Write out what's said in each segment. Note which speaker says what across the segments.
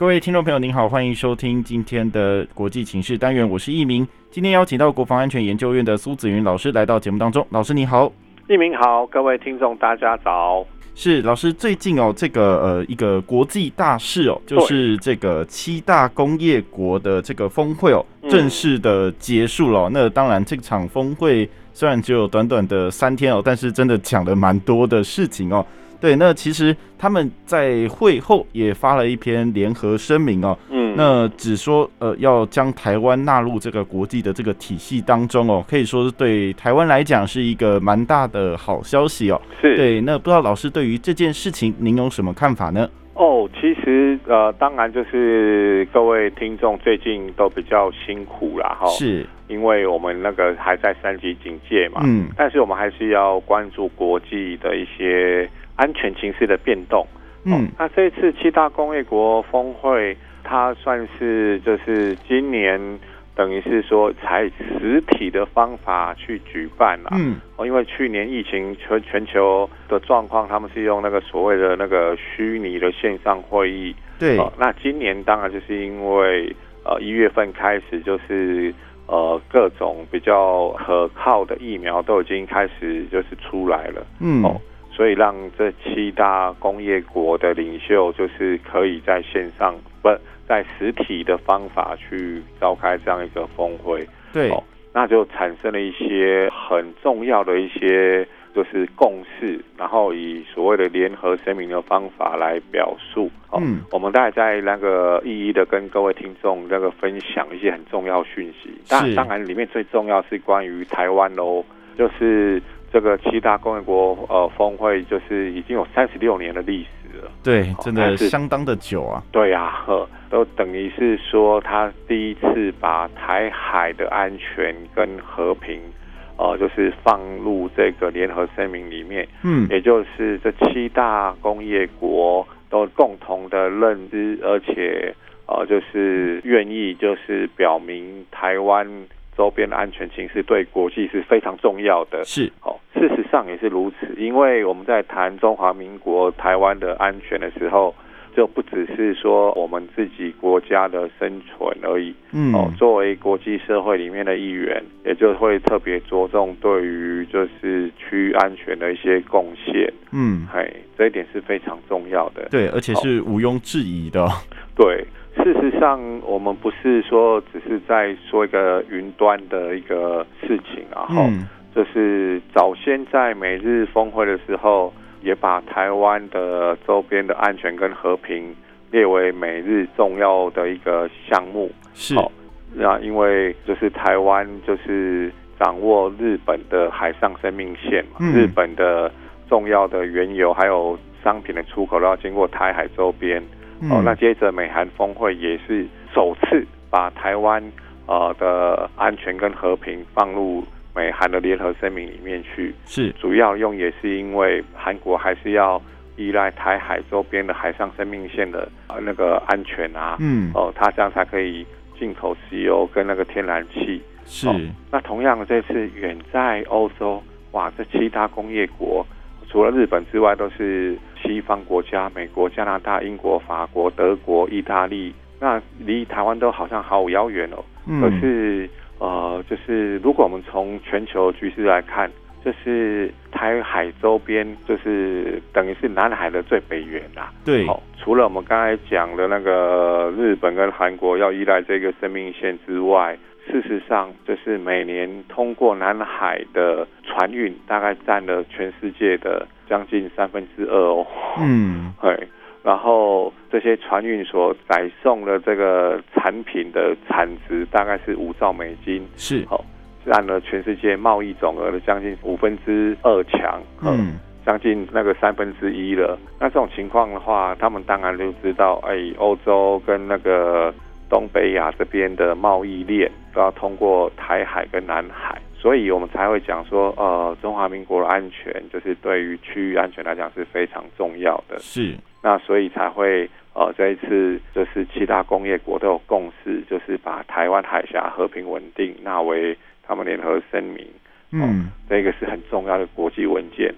Speaker 1: 各位听众朋友，您好，欢迎收听今天的国际情势单元，我是易明。今天邀请到国防安全研究院的苏子云老师来到节目当中。老师你好，
Speaker 2: 易明好，各位听众大家早。
Speaker 1: 是老师，最近哦，这个呃一个国际大事哦，就是这个七大工业国的这个峰会哦，正式的结束了。嗯、那当然，这场峰会虽然只有短短的三天哦，但是真的讲了蛮多的事情哦。对，那其实他们在会后也发了一篇联合声明哦，嗯，那只说呃要将台湾纳入这个国际的这个体系当中哦，可以说是对台湾来讲是一个蛮大的好消息哦。是，对，那不知道老师对于这件事情您有什么看法呢？
Speaker 2: 哦，其实呃，当然就是各位听众最近都比较辛苦啦哈，是因为我们那个还在三级警戒嘛，嗯，但是我们还是要关注国际的一些。安全情势的变动，嗯、哦，那这一次七大工业国峰会，它算是就是今年等于是说采实体的方法去举办了，嗯，哦，因为去年疫情全全球的状况，他们是用那个所谓的那个虚拟的线上会议，对，哦，那今年当然就是因为呃一月份开始就是呃各种比较可靠的疫苗都已经开始就是出来了，嗯，哦。所以让这七大工业国的领袖，就是可以在线上不在实体的方法去召开这样一个峰会，对，哦，那就产生了一些很重要的一些就是共识，然后以所谓的联合声明的方法来表述。嗯，我们大概在那个一一的跟各位听众那个分享一些很重要讯息。当当然里面最重要是关于台湾喽，就是。这个七大工业国呃峰会就是已经有三十六年的历史了，
Speaker 1: 对，真的相当的久啊。
Speaker 2: 对呀、啊，呵，都等于是说他第一次把台海的安全跟和平，呃，就是放入这个联合声明里面。嗯，也就是这七大工业国都共同的认知，而且呃，就是愿意就是表明台湾。周边的安全形势对国际是非常重要的。是哦，事实上也是如此。因为我们在谈中华民国台湾的安全的时候，就不只是说我们自己国家的生存而已。嗯，哦，作为国际社会里面的一员，也就会特别着重对于就是区域安全的一些贡献。嗯，嘿，这一点是非常重要的。
Speaker 1: 对，而且是毋庸置疑的。
Speaker 2: 对。事实上，我们不是说只是在说一个云端的一个事情，然后就是早先在每日峰会的时候，也把台湾的周边的安全跟和平列为美日重要的一个项目。是，那因为就是台湾就是掌握日本的海上生命线嘛，日本的重要的原油还有商品的出口都要经过台海周边。哦，那接着美韩峰会也是首次把台湾呃的安全跟和平放入美韩的联合声明里面去，是主要用也是因为韩国还是要依赖台海周边的海上生命线的那个安全啊，嗯，哦，它这样才可以进口石油跟那个天然气。是，哦，那同样这次远在欧洲，哇，这七大工业国除了日本之外都是。西方国家，美国、加拿大、英国、法国、德国、意大利，那离台湾都好像好遥远哦。嗯、可是，呃，就是如果我们从全球局势来看，就是台海周边，就是等于是南海的最北缘啦。对，哦，除了我们刚才讲的那个日本跟韩国要依赖这个生命线之外。事实上，就是每年通过南海的船运，大概占了全世界的将近三分之二哦。嗯，对。然后这些船运所载送的这个产品的产值大概是五兆美金，是哦，占了全世界贸易总额的将近五分之二强，嗯，将近那个三分之一了。那这种情况的话，他们当然就知道，哎，欧洲跟那个。东北亚这边的贸易链都要通过台海跟南海，所以我们才会讲说，呃，中华民国的安全就是对于区域安全来讲是非常重要的。
Speaker 1: 是，
Speaker 2: 那所以才会，呃，这一次就是七大工业国都有共识，就是把台湾海峡和平稳定纳为他们联合声明。
Speaker 1: 嗯、呃，
Speaker 2: 这个是很重要的国际文件。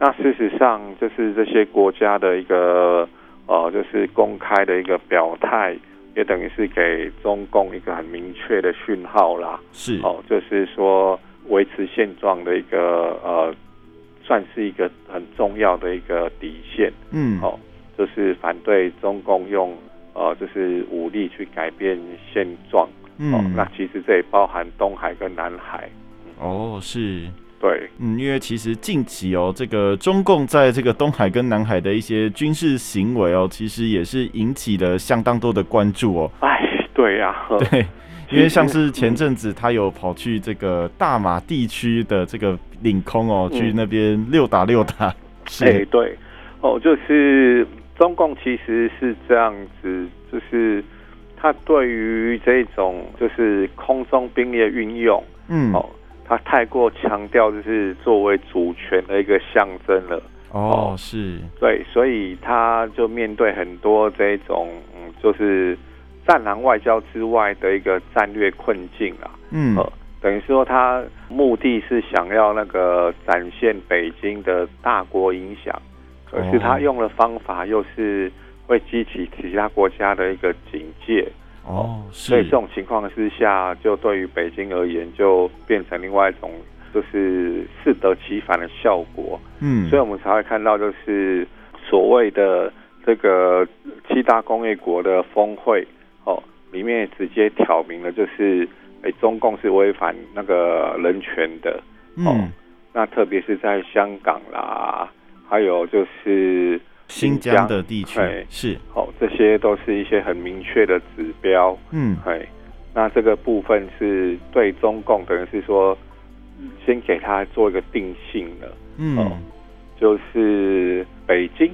Speaker 2: 那事实上，就是这些国家的一个，呃，就是公开的一个表态。也等于是给中共一个很明确的讯号啦，
Speaker 1: 是
Speaker 2: 哦，就是说维持现状的一个呃，算是一个很重要的一个底线，
Speaker 1: 嗯，
Speaker 2: 哦，就是反对中共用呃，就是武力去改变现状，
Speaker 1: 嗯，
Speaker 2: 哦，那其实这也包含东海跟南海，
Speaker 1: 哦，是。
Speaker 2: 对，
Speaker 1: 嗯，因为其实近期哦，这个中共在这个东海跟南海的一些军事行为哦，其实也是引起了相当多的关注哦。
Speaker 2: 哎，对呀、啊，
Speaker 1: 对，因为像是前阵子他有跑去这个大马地区的这个领空哦，嗯、去那边溜达溜达。
Speaker 2: 哎，对，哦，就是中共其实是这样子，就是他对于这种就是空中兵力的运用，
Speaker 1: 嗯，
Speaker 2: 哦。他太过强调，就是作为主权的一个象征了。
Speaker 1: 哦，是
Speaker 2: 对，所以他就面对很多这种，嗯，就是战狼外交之外的一个战略困境啊。
Speaker 1: 嗯，
Speaker 2: 呃，等于说他目的是想要那个展现北京的大国影响，可是他用的方法又是会激起其他国家的一个警戒。
Speaker 1: 哦，
Speaker 2: 所以这种情况之下，就对于北京而言，就变成另外一种，就是适得其反的效果。
Speaker 1: 嗯，
Speaker 2: 所以我们才会看到，就是所谓的这个七大工业国的峰会，哦，里面直接挑明了，就是哎，中共是违反那个人权的。哦，
Speaker 1: 嗯，
Speaker 2: 那特别是在香港啦，还有就是。
Speaker 1: 新疆的地区是
Speaker 2: 哦，这些都是一些很明确的指标。
Speaker 1: 嗯，
Speaker 2: 哎，那这个部分是对中共等于是说，先给他做一个定性了。
Speaker 1: 嗯，
Speaker 2: 哦，就是北京，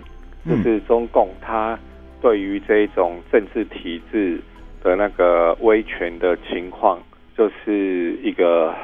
Speaker 2: 就是中共，他对于这一种政治体制的那个威权的情况，就是一个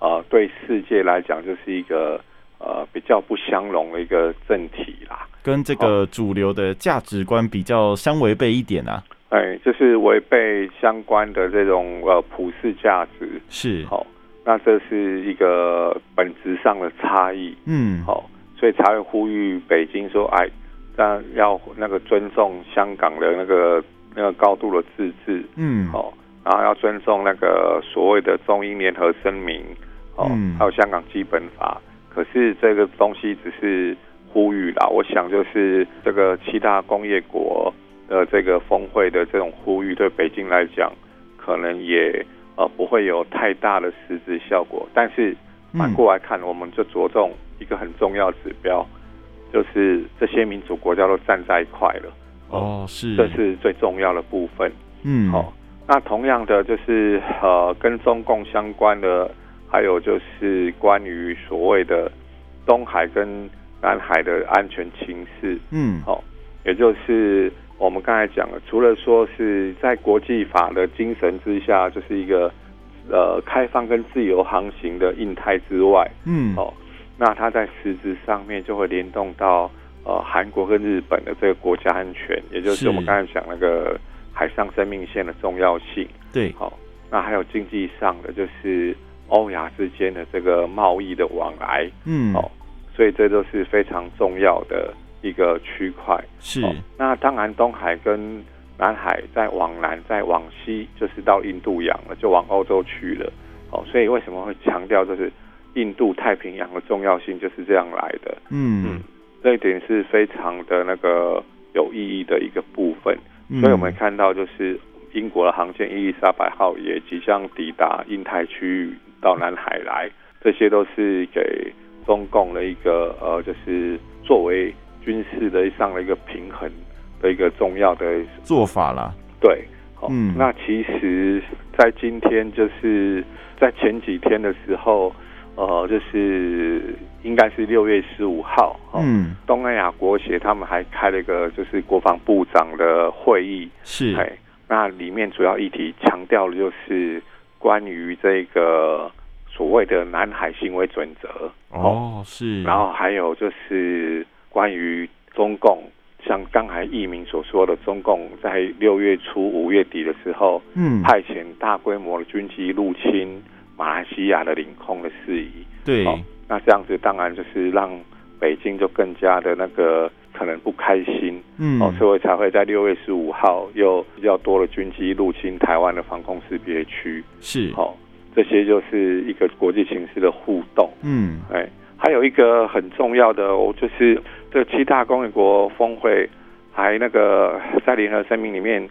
Speaker 2: 呃，对世界来讲，就是一个呃比较不相容的一个政体啦。
Speaker 1: 跟这个主流的价值观比较相违背一点啊，
Speaker 2: 哎，就是违背相关的这种呃普世价值，
Speaker 1: 是。
Speaker 2: 好，那这是一个本质上的差异，
Speaker 1: 嗯，
Speaker 2: 好，所以才会呼吁北京说，哎，但要那个尊重香港的那个那个高度的自治，
Speaker 1: 嗯，
Speaker 2: 哦，然后要尊重那个所谓的中英联合声明，哦，还有香港基本法，可是这个东西只是。呼吁啦，我想就是这个七大工业国的这个峰会的这种呼吁，对北京来讲，可能也呃不会有太大的实质效果。但是反过来看，我们就着重一个很重要指标，就是这些民主国家都站在一块了。
Speaker 1: 哦，是，
Speaker 2: 这是最重要的部分。
Speaker 1: 嗯，
Speaker 2: 好，那同样的就是呃，跟中共相关的，还有就是关于所谓的东海跟。南海的安全情势，
Speaker 1: 嗯，
Speaker 2: 好、哦，也就是我们刚才讲的，除了说是在国际法的精神之下，就是一个呃开放跟自由航行的印太之外，
Speaker 1: 嗯，
Speaker 2: 哦，那它在实质上面就会联动到呃韩国跟日本的这个国家安全，也就是我们刚才讲那个海上生命线的重要性，
Speaker 1: 对，
Speaker 2: 好、哦，那还有经济上的，就是欧亚之间的这个贸易的往来，
Speaker 1: 嗯，
Speaker 2: 好、哦。所以这都是非常重要的一个区块。
Speaker 1: 是、
Speaker 2: 哦，那当然东海跟南海再往南再往西，就是到印度洋了，就往欧洲去了。哦，所以为什么会强调就是印度太平洋的重要性，就是这样来的。
Speaker 1: 嗯嗯，
Speaker 2: 这一点是非常的那个有意义的一个部分。所以我们看到就是英国的航舰伊丽莎白号也即将抵达印太区域到南海来，这些都是给。中共的一个呃，就是作为军事的上的一个平衡的一个重要的
Speaker 1: 做法啦。
Speaker 2: 对，好，
Speaker 1: 嗯，
Speaker 2: 那其实，在今天就是在前几天的时候，呃，就是应该是六月十五号，
Speaker 1: 嗯，
Speaker 2: 东南亚国协他们还开了一个就是国防部长的会议，
Speaker 1: 是，
Speaker 2: 哎，那里面主要议题强调的就是关于这个所谓的南海行为准则
Speaker 1: 哦，是，
Speaker 2: 然后还有就是关于中共，像刚才易明所说的，中共在六月初、五月底的时候，嗯，派遣大规模的军机入侵马来西亚的领空的事宜，
Speaker 1: 对，哦，
Speaker 2: 那这样子当然就是让北京就更加的那个。可能不开心，嗯，哦，所以才会在六月十五号又比较多的军机入侵台湾的防空识别区，
Speaker 1: 是，
Speaker 2: 哦，这些就是一个国际形势的互动，
Speaker 1: 嗯，
Speaker 2: 哎，还有一个很重要的，我，就是这七大工业国峰会还那个在联合声明里面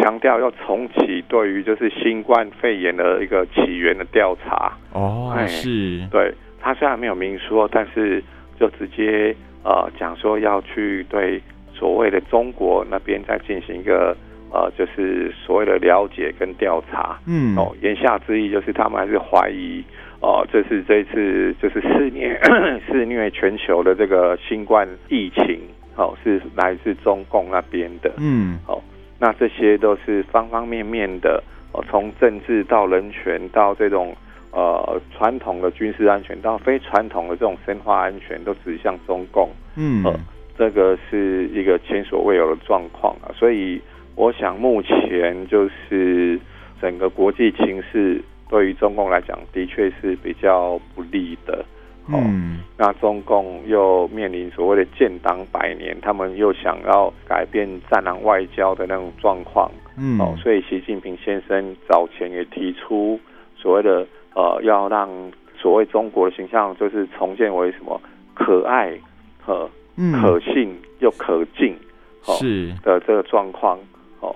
Speaker 2: 强调要重启对于就是新冠肺炎的一个起源的调查，
Speaker 1: 哦，哎，是，
Speaker 2: 对，他虽然没有明说，但是就直接。呃，讲说要去对所谓的中国那边再进行一个呃，就是所谓的了解跟调查。
Speaker 1: 嗯，
Speaker 2: 哦，言下之意就是他们还是怀疑，哦、呃，这是这次就是肆虐 肆虐全球的这个新冠疫情，哦，是来自中共那边的。
Speaker 1: 嗯，
Speaker 2: 哦，那这些都是方方面面的，哦，从政治到人权到这种。呃，传统的军事安全到非传统的这种生化安全，都指向中共。
Speaker 1: 嗯，
Speaker 2: 呃，这个是一个前所未有的状况啊。所以，我想目前就是整个国际情势对于中共来讲，的确是比较不利的。
Speaker 1: 呃、嗯，
Speaker 2: 那中共又面临所谓的建党百年，他们又想要改变战狼外交的那种状况。
Speaker 1: 嗯，
Speaker 2: 哦、呃，所以习近平先生早前也提出所谓的。呃，要让所谓中国的形象就是重建为什么可爱和可信又可敬，
Speaker 1: 是
Speaker 2: 的这个状况哦，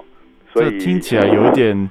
Speaker 2: 所以
Speaker 1: 听起来有点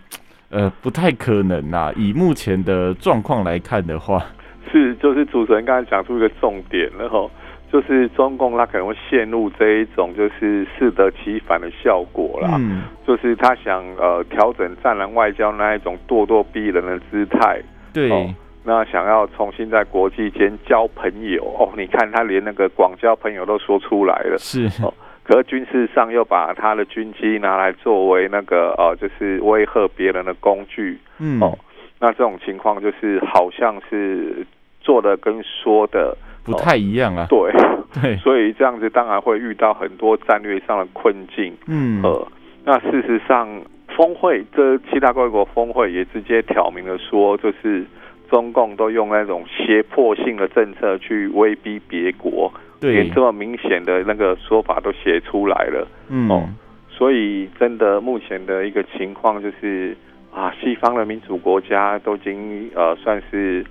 Speaker 1: 呃不太可能呐、啊。以目前的状况来看的话，
Speaker 2: 是就是主持人刚才讲出一个重点了哈，就是中共他可能会陷入这一种就是适得其反的效果啦，
Speaker 1: 嗯，
Speaker 2: 就是他想呃调整战狼外交那一种咄咄逼人的姿态。
Speaker 1: 对、哦，
Speaker 2: 那想要重新在国际间交朋友哦，你看他连那个广交朋友都说出来了，
Speaker 1: 是
Speaker 2: 哦。可是军事上又把他的军机拿来作为那个呃，就是威吓别人的工具，
Speaker 1: 嗯
Speaker 2: 哦。那这种情况就是好像是做的跟说的
Speaker 1: 不太一样啊。
Speaker 2: 对
Speaker 1: 对，
Speaker 2: 所以这样子当然会遇到很多战略上的困境。
Speaker 1: 嗯，
Speaker 2: 呃，那事实上。峰会这七大工业国峰会也直接挑明了说，就是中共都用那种胁迫性的政策去威逼别国，
Speaker 1: 对，
Speaker 2: 连这么明显的那个说法都写出来了。
Speaker 1: 嗯，
Speaker 2: 哦，所以真的目前的一个情况就是啊，西方的民主国家都已经呃算是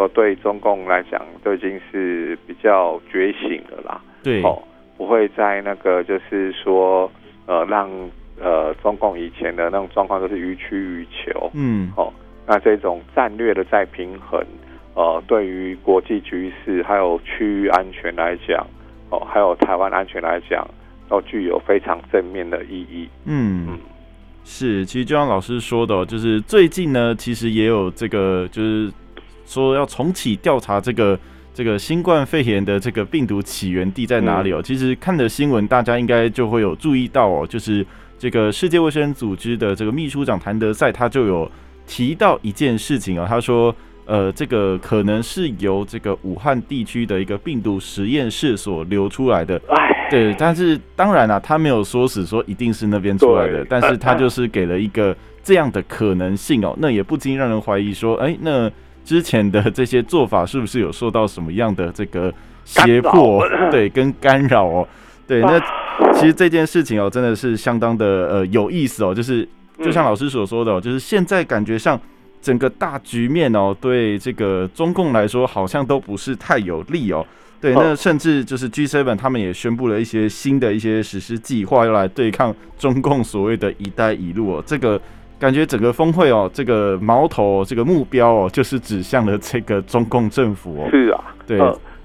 Speaker 2: 说对中共来讲都已经是比较觉醒的啦。
Speaker 1: 对，
Speaker 2: 哦，不会在那个就是说呃让。呃，中共以前的那种状况都是予取予求，
Speaker 1: 嗯，
Speaker 2: 哦，那这种战略的再平衡，呃，对于国际局势还有区域安全来讲，哦，还有台湾安全来讲，都具有非常正面的意义。
Speaker 1: 嗯，嗯是，其实就像老师说的，就是最近呢，其实也有这个，就是说要重启调查这个这个新冠肺炎的这个病毒起源地在哪里哦。嗯、其实看的新闻，大家应该就会有注意到哦，就是。这个世界卫生组织的这个秘书长谭德赛，他就有提到一件事情啊，他说，呃，这个可能是由这个武汉地区的一个病毒实验室所流出来的。对，但是当然啊，他没有说死说一定是那边出来的，但是他就是给了一个这样的可能性哦，那也不禁让人怀疑说，哎，那之前的这些做法是不是有受到什么样的这个胁迫？对，跟干扰哦。对，那其实这件事情哦，真的是相当的呃有意思哦。就是就像老师所说的哦，就是现在感觉上整个大局面哦，对这个中共来说好像都不是太有利哦。对，那甚至就是 G7 他们也宣布了一些新的一些实施计划，要来对抗中共所谓的一带一路哦。这个感觉整个峰会哦，这个矛头这个目标哦，就是指向了这个中共政府哦。
Speaker 2: 是啊，
Speaker 1: 对。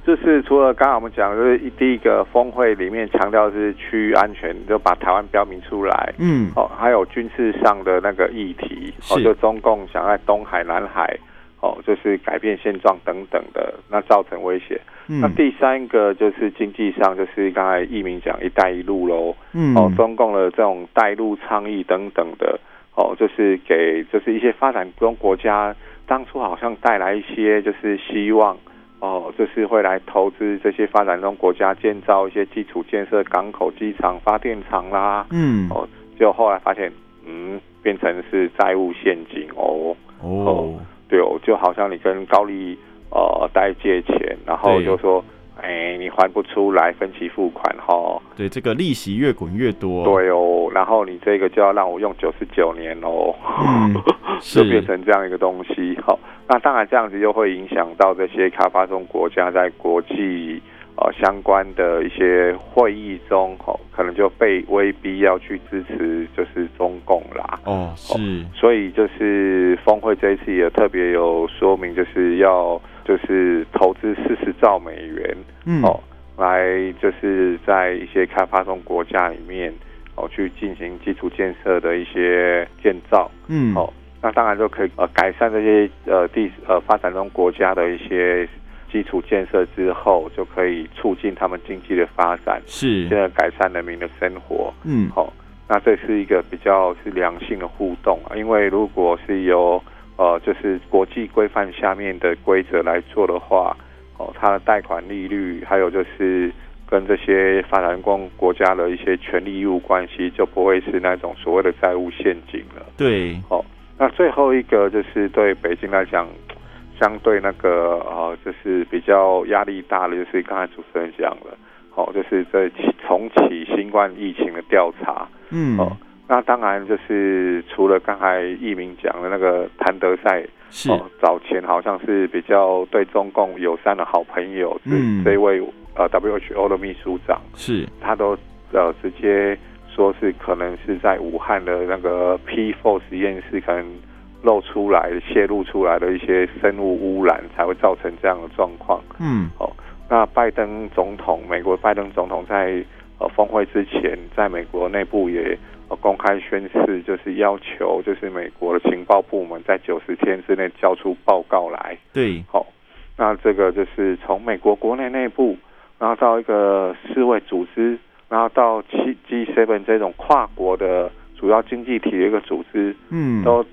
Speaker 2: 就是除了刚刚我们讲，就是第一个峰会里面强调是区域安全，就把台湾标明出来。
Speaker 1: 嗯，
Speaker 2: 哦，还有军事上的那个议题，哦，就中共想在东海、南海，哦，就是改变现状等等的，那造成威胁。
Speaker 1: 嗯，
Speaker 2: 那第三个就是经济上，就是刚才易明讲“一带一路”喽。
Speaker 1: 嗯，
Speaker 2: 哦，中共的这种带路倡议等等的，哦，就是给就是一些发展中国家，当初好像带来一些就是希望，哦，就是会来投资这些发展中国家建造一些基础建设、港口、机场、发电厂啦，
Speaker 1: 嗯，
Speaker 2: 哦，就后来发现，嗯，变成是债务陷阱哦，
Speaker 1: 哦，哦
Speaker 2: 对哦，就好像你跟高利呃贷借钱，然后就说。哎，你还不出来，分期付款哈？
Speaker 1: 对，这个利息越滚越多。
Speaker 2: 对哦，然后你这个就要让我用九十九年哦，
Speaker 1: 嗯、
Speaker 2: 就变成这样一个东西。好，那当然这样子又会影响到这些开发中国家在国际呃相关的一些会议中，哦，可能就被威逼要去支持就是中共啦。
Speaker 1: 哦，是。
Speaker 2: 所以就是峰会这一次也特别有说明，就是要。就是投资四十兆美元，
Speaker 1: 嗯，
Speaker 2: 哦，来就是在一些开发中国家里面，哦，去进行基础建设的一些建造，
Speaker 1: 嗯，
Speaker 2: 哦，那当然就可以呃改善这些呃地呃发展中国家的一些基础建设之后，就可以促进他们经济的发展，
Speaker 1: 是，
Speaker 2: 现在改善人民的生活，
Speaker 1: 嗯，
Speaker 2: 好，哦，那这是一个比较是良性的互动啊，因为如果是由呃，就是国际规范下面的规则来做的话，哦，它的贷款利率，还有就是跟这些发展中国家的一些权利义务关系，就不会是那种所谓的债务陷阱了。
Speaker 1: 对，
Speaker 2: 哦，那最后一个就是对北京来讲，相对那个呃，就是比较压力大的，就是刚才主持人讲了，哦，就是在重启新冠疫情的调查，
Speaker 1: 嗯，
Speaker 2: 哦。那当然就是除了刚才易明讲的那个谭德赛，
Speaker 1: 是、
Speaker 2: 哦、早前好像是比较对中共友善的好朋友，
Speaker 1: 嗯，
Speaker 2: 这位呃 WHO 的秘书长，
Speaker 1: 是。
Speaker 2: 他都呃直接说是可能是在武汉的那个 P4 实验室可能露出来泄露出来的一些生物污染才会造成这样的状况，
Speaker 1: 嗯，
Speaker 2: 哦，那拜登总统，美国拜登总统在呃峰会之前，在美国内部也。公开宣誓，就是要求，就是美国的情报部门在九十天之内交出报告来。
Speaker 1: 对，
Speaker 2: 好，那这个就是从美国国内内部，然后到一个世卫组织，然后到 G G7 这种跨国的主要经济体的一个组织，
Speaker 1: 嗯，
Speaker 2: 都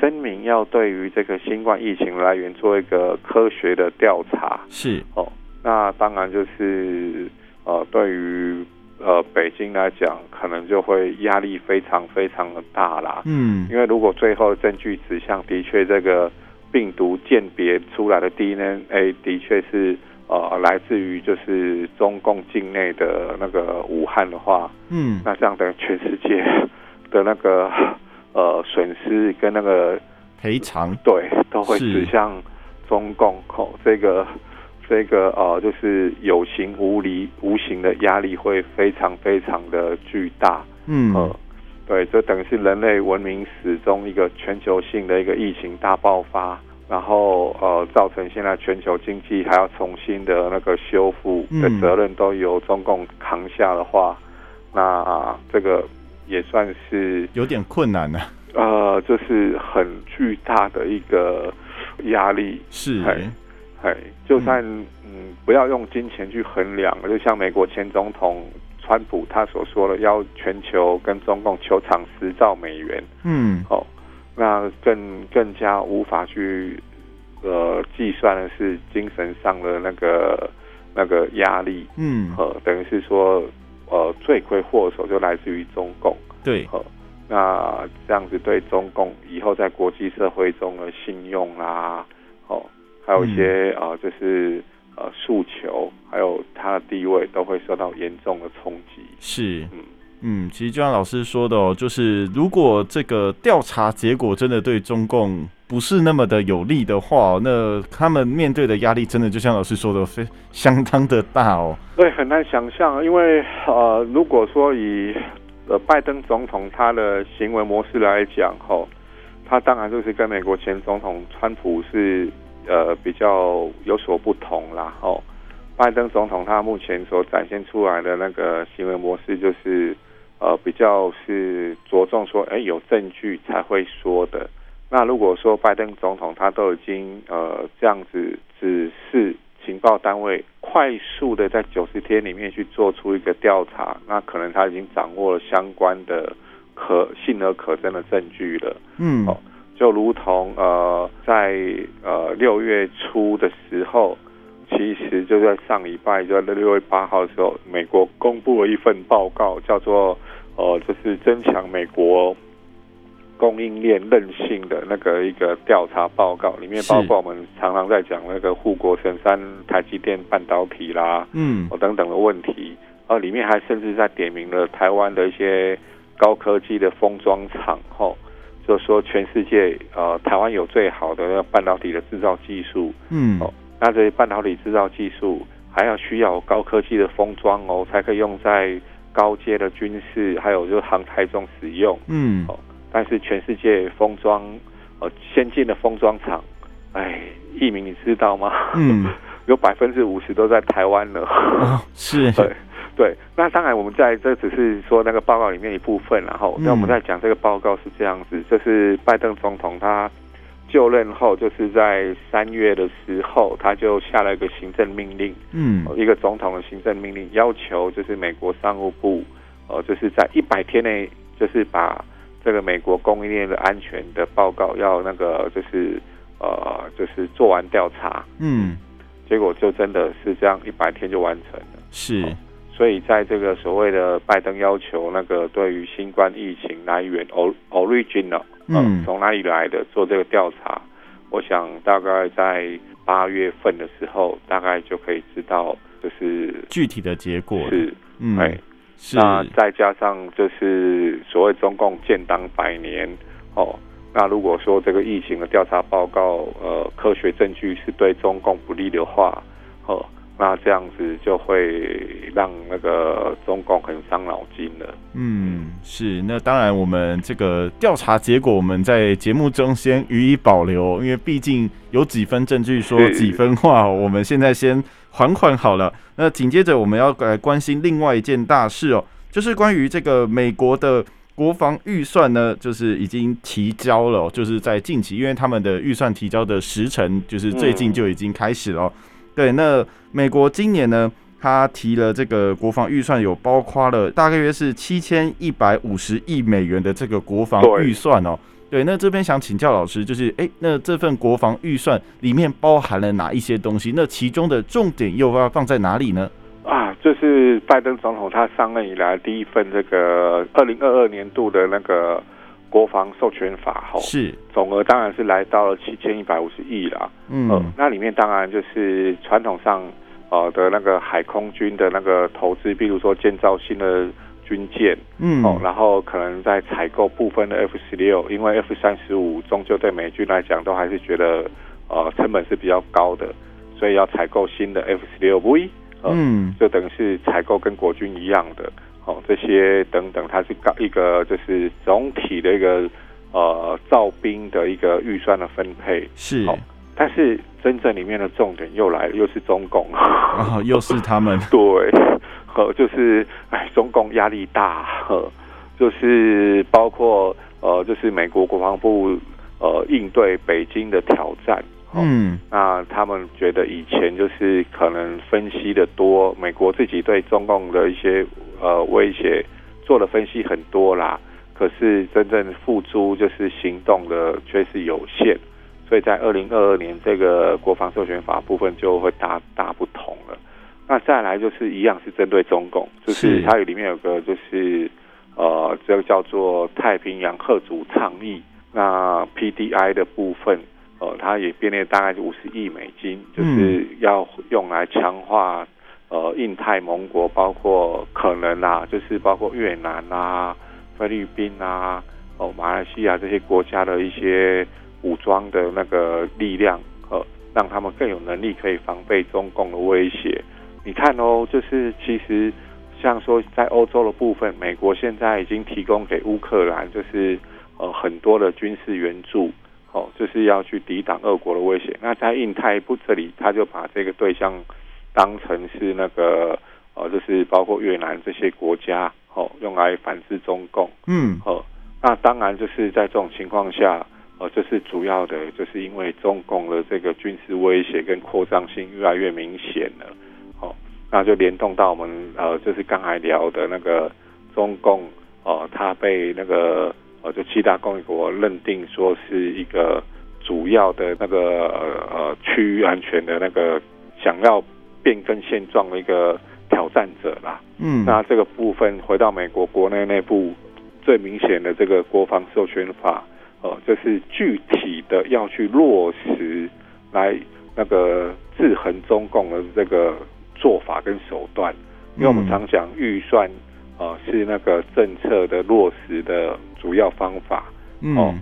Speaker 2: 声明要对于这个新冠疫情来源做一个科学的调查。
Speaker 1: 是，
Speaker 2: 哦，那当然就是呃，对于。呃，北京来讲，可能就会压力非常非常的大啦。
Speaker 1: 嗯，
Speaker 2: 因为如果最后证据指向的确这个病毒鉴别出来的 DNA 的确是呃来自于就是中共境内的那个武汉的话，
Speaker 1: 嗯，
Speaker 2: 那这样的全世界的那个呃损失跟那个
Speaker 1: 赔偿，
Speaker 2: 对，都会指向中共口这个。这个呃，就是有形无理、无形的压力会非常非常的巨大。
Speaker 1: 嗯，
Speaker 2: 呃，对，这等于是人类文明史中一个全球性的一个疫情大爆发，然后呃，造成现在全球经济还要重新的那个修复的责任都由中共扛下的话，嗯、那这个也算是
Speaker 1: 有点困难呢、啊。
Speaker 2: 呃，这、就是很巨大的一个压力。
Speaker 1: 是。
Speaker 2: 哎，就算嗯，不要用金钱去衡量，就像美国前总统川普他所说的，要全球跟中共求偿十兆美元，
Speaker 1: 嗯，
Speaker 2: 哦，那更更加无法去呃计算的是精神上的那个那个压力，
Speaker 1: 嗯，
Speaker 2: 呃，等于是说呃罪魁祸首就来自于中共，
Speaker 1: 对，
Speaker 2: 呃，那这样子对中共以后在国际社会中的信用啦，哦。还有一些啊、嗯呃，就是呃诉求，还有他的地位都会受到严重的冲击。
Speaker 1: 是，
Speaker 2: 嗯
Speaker 1: 嗯，其实就像老师说的哦，就是如果这个调查结果真的对中共不是那么的有利的话，那他们面对的压力真的就像老师说的，非相当的大哦。
Speaker 2: 对，很难想象，因为呃，如果说以呃拜登总统他的行为模式来讲，吼，他当然就是跟美国前总统川普是。呃，比较有所不同啦。哦，拜登总统他目前所展现出来的那个行为模式，就是呃，比较是着重说，哎，有证据才会说的。那如果说拜登总统他都已经呃这样子指示情报单位快速的在九十天里面去做出一个调查，那可能他已经掌握了相关的可信而可证的证据了。
Speaker 1: 嗯，
Speaker 2: 哦，就如同呃，在呃六月初的时候，其实就在上礼拜，就在六月八号的时候，美国公布了一份报告，叫做呃，就是增强美国。供应链韧性的那个一个调查报告，里面包括我们常常在讲那个护国神山台积电半导体啦，
Speaker 1: 嗯，
Speaker 2: 等等的问题，呃，里面还甚至在点名了台湾的一些高科技的封装厂，吼，就说全世界呃台湾有最好的那个半导体的制造技术，
Speaker 1: 嗯，
Speaker 2: 哦，那这些半导体制造技术还要需要高科技的封装哦，才可以用在高阶的军事还有就是航太中使用，
Speaker 1: 嗯，
Speaker 2: 哦。但是全世界封装，呃，先进的封装厂，哎，一鸣你知道吗？
Speaker 1: 嗯，
Speaker 2: 有百分之五十都在台湾了。
Speaker 1: 哦，是，
Speaker 2: 对对。那当然，我们在这只是说那个报告里面一部分，然后那我们在讲这个报告是这样子，就是拜登总统他就任后，就是在三月的时候，他就下了一个行政命令，
Speaker 1: 嗯，
Speaker 2: 一个总统的行政命令，要求就是美国商务部，呃，就是在一百天内，就是把。这个美国供应链的安全的报告要那个就是呃就是做完调查，
Speaker 1: 嗯，
Speaker 2: 结果就真的是这样一百天就完成了。
Speaker 1: 是，
Speaker 2: 哦，所以在这个所谓的拜登要求那个对于新冠疫情来源 original，
Speaker 1: 嗯，
Speaker 2: 从哪里来的做这个调查，我想大概在八月份的时候，大概就可以知道就是
Speaker 1: 具体的结果
Speaker 2: 是，
Speaker 1: 嗯，
Speaker 2: 哎。那再加上就是所谓中共建党百年哦，那如果说这个疫情的调查报告呃科学证据是对中共不利的话，哦，那这样子就会让那个中共很伤脑筋了。
Speaker 1: 嗯，是。那当然，我们这个调查结果我们在节目中先予以保留，因为毕竟有几分证据说几分话，我们现在先。缓缓好了，那紧接着我们要来关心另外一件大事哦，就是关于这个美国的国防预算呢，就是已经提交了，就是在近期，因为他们的预算提交的时程就是最近就已经开始了。对，那美国今年呢，他提了这个国防预算，有包括了大概约是七千一百五十亿美元的这个国防预算哦。对，那这边想请教老师，就是哎，那这份国防预算里面包含了哪一些东西？那其中的重点又要放在哪里呢？
Speaker 2: 啊，就是拜登总统他上任以来第一份这个二零二二年度的那个国防授权法后，
Speaker 1: 是
Speaker 2: 总额当然是来到了七千一百五十亿啦。
Speaker 1: 嗯、
Speaker 2: 呃，那里面当然就是传统上呃的那个海空军的那个投资，比如说建造新的。军舰，
Speaker 1: 嗯，
Speaker 2: 哦，然后可能在采购部分的 F 十六，因为 F 三十五终究对美军来讲都还是觉得，呃，成本是比较高的，所以要采购新的 F 十六 V，
Speaker 1: 嗯，
Speaker 2: 就等于是采购跟国军一样的，哦，这些等等，它是搞一个就是总体的一个呃造兵的一个预算的分配，
Speaker 1: 是，
Speaker 2: 哦，但是真正里面的重点又来了，又是中共，
Speaker 1: 又是他们，
Speaker 2: 对。呃，就是哎，中共压力大，呃，就是包括呃，就是美国国防部呃应对北京的挑战，
Speaker 1: 嗯，
Speaker 2: 那他们觉得以前就是可能分析的多，美国自己对中共的一些呃威胁做的分析很多啦，可是真正付诸就是行动的却是有限，所以在二零二二年这个国防授权法部分就会大大不同了。那再来就是一样是针对中共，就是它有里面有个就是呃，这个叫做太平洋吓阻倡议，那 PDI 的部分，呃，它也编列大概是五十亿美金，就是要用来强化呃印太盟国，包括可能啊，就是包括越南啊、菲律宾啊、哦马来西亚这些国家的一些武装的那个力量，呃，让他们更有能力可以防备中共的威胁。你看哦，就是其实像说在欧洲的部分，美国现在已经提供给乌克兰，就是呃很多的军事援助，哦，就是要去抵挡俄国的威胁。那在印太部这里，他就把这个对象当成是那个呃，就是包括越南这些国家，哦，用来反制中共。
Speaker 1: 嗯，
Speaker 2: 哦，那当然就是在这种情况下，呃，就是主要的就是因为中共的这个军事威胁跟扩张性越来越明显了。哦那就联动到我们呃，就是刚才聊的那个中共呃，他被那个呃，就七大工业国认定说是一个主要的那个呃区域安全的那个想要变更现状的一个挑战者啦。嗯，那这个部分回到美国国内内部最明显的这个国防授权法，呃，就是具体的要去落实来那个制衡中共的这个做法跟手段。因为我们常讲预算，呃，是那个政策的落实的主要方法。嗯、哦，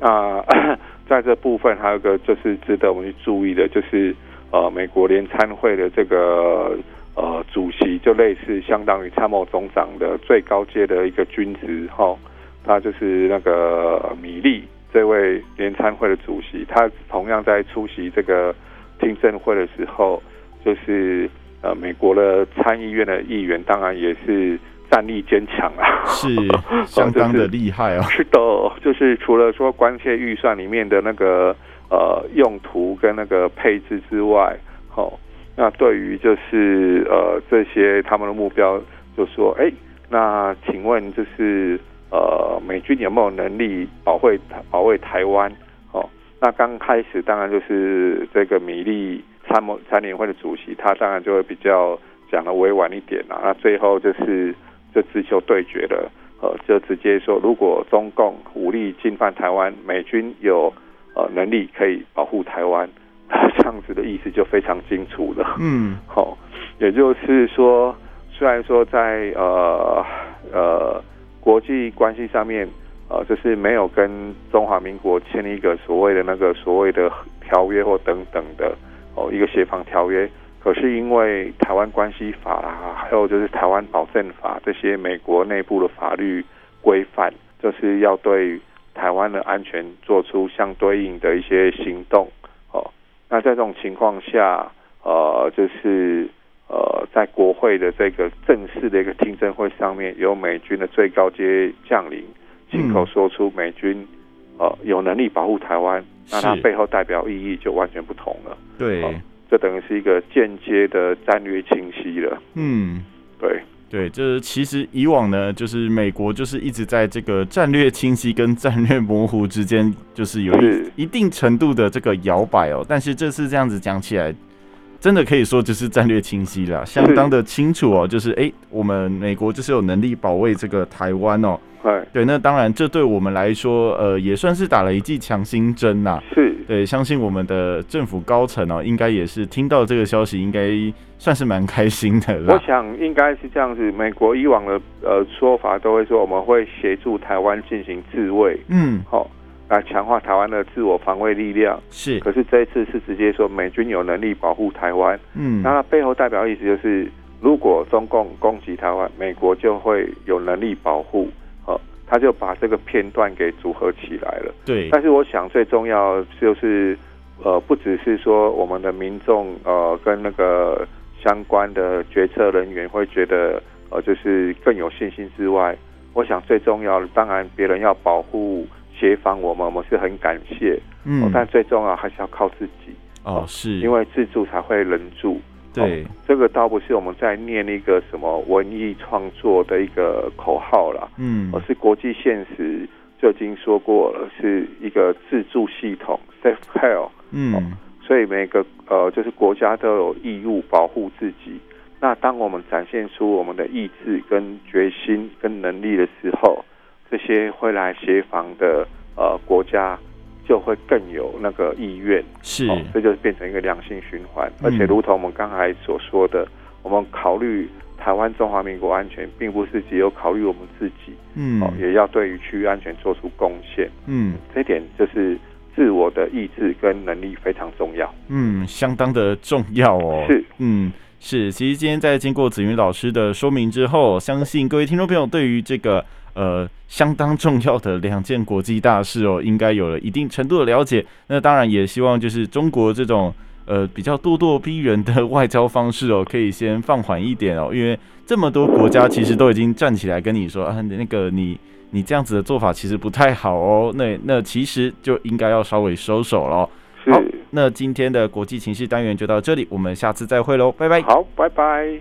Speaker 2: 那 在这部分还有一个就是值得我们去注意的，就是呃，美国联参会的这个呃主席，就类似相当于参谋总长的最高阶的一个军职哈，他就是那个米利这位联参会的主席，他同样在出席这个听证会的时候，就是。呃，美国的参议院的议员当然也是战力坚强啊，
Speaker 1: 是 相当的厉害哦。
Speaker 2: 是的，就是除了说关切预算里面的那个呃用途跟那个配置之外，好、哦，那对于就是呃这些他们的目标，就说，哎，那请问就是呃美军有没有能力保卫保卫台湾？哦，那刚开始当然就是这个米利。参谋参联会的主席，他当然就会比较讲的委婉一点啦。那最后就是就直球对决了，呃，就直接说，如果中共武力进犯台湾，美军有呃能力可以保护台湾，这样子的意思就非常清楚了。嗯，好，也就是说，虽然说在呃呃国际关系上面，呃，就是没有跟中华民国签一个所谓的那个所谓的条约或等等的。哦，一个协防条约，可是因为台湾关系法啦，还有就是台湾保证法这些美国内部的法律规范，就是要对台湾的安全做出相对应的一些行动。哦，那在这种情况下，呃，就是呃，在国会的这个正式的一个听证会上面，由美军的最高阶将领亲口说出美军。呃，有能力保护台湾，那它背后代表意义就完全不同了。
Speaker 1: 对，呃，
Speaker 2: 这等于是一个间接的战略清晰了。
Speaker 1: 嗯，
Speaker 2: 对
Speaker 1: 对，就是其实以往呢，就是美国就是一直在这个战略清晰跟战略模糊之间，就是有一一定程度的这个摇摆哦。但是这次这样子讲起来，真的可以说就是战略清晰了，相当的清楚哦。就是哎，我们美国就是有能力保卫这个台湾哦。对，那当然，这对我们来说，呃，也算是打了一剂强心针呐。是，对，相信我们的政府高层哦，应该也是听到这个消息，应该算是蛮开心的。
Speaker 2: 我想应该是这样子，美国以往的呃说法都会说，我们会协助台湾进行自卫，嗯，好，来强化台湾的自我防卫力量。是，可是这一次是直接说美军有能力保护台湾，嗯，那它背后代表意思就是，如果中共攻击台湾，美国就会有能力保护。他就把这个片段给组合起来了。对，但是我想最重要就是，呃，不只是说我们的民众呃跟那个相关的决策人员会觉得呃就是更有信心之外，我想最重要的当然别人要保护协防我们，我们是很感谢。嗯，但最重要还是要靠自己。哦，是，因为自助才会人助。对、哦，这个倒不是我们在念一个什么文艺创作的一个口号啦，嗯，而是国际现实就已经说过了，是一个自助系统 （safe help）。嗯、哦，所以每个呃，就是国家都有义务保护自己。那当我们展现出我们的意志、跟决心、跟能力的时候，这些会来协防的呃国家。就会更有那个意愿，是，哦，这就是变成一个良性循环。而且，如同我们刚才所说的，我们考虑台湾中华民国安全，并不是只有考虑我们自己，嗯，哦，也要对于区域安全做出贡献，嗯，这一点就是自我的意志跟能力非常重要，
Speaker 1: 嗯，相当的重要哦，是，嗯，是。其实今天在经过子云老师的说明之后，相信各位听众朋友对于这个。呃，相当重要的两件国际大事哦，应该有了一定程度的了解。那当然也希望就是中国这种呃比较咄咄逼人的外交方式哦，可以先放缓一点哦，因为这么多国家其实都已经站起来跟你说啊，那个你你这样子的做法其实不太好哦。那那其实就应该要稍微收手了。好，那今天的国际情势单元就到这里，我们下次再会喽，拜拜。
Speaker 2: 好，拜拜。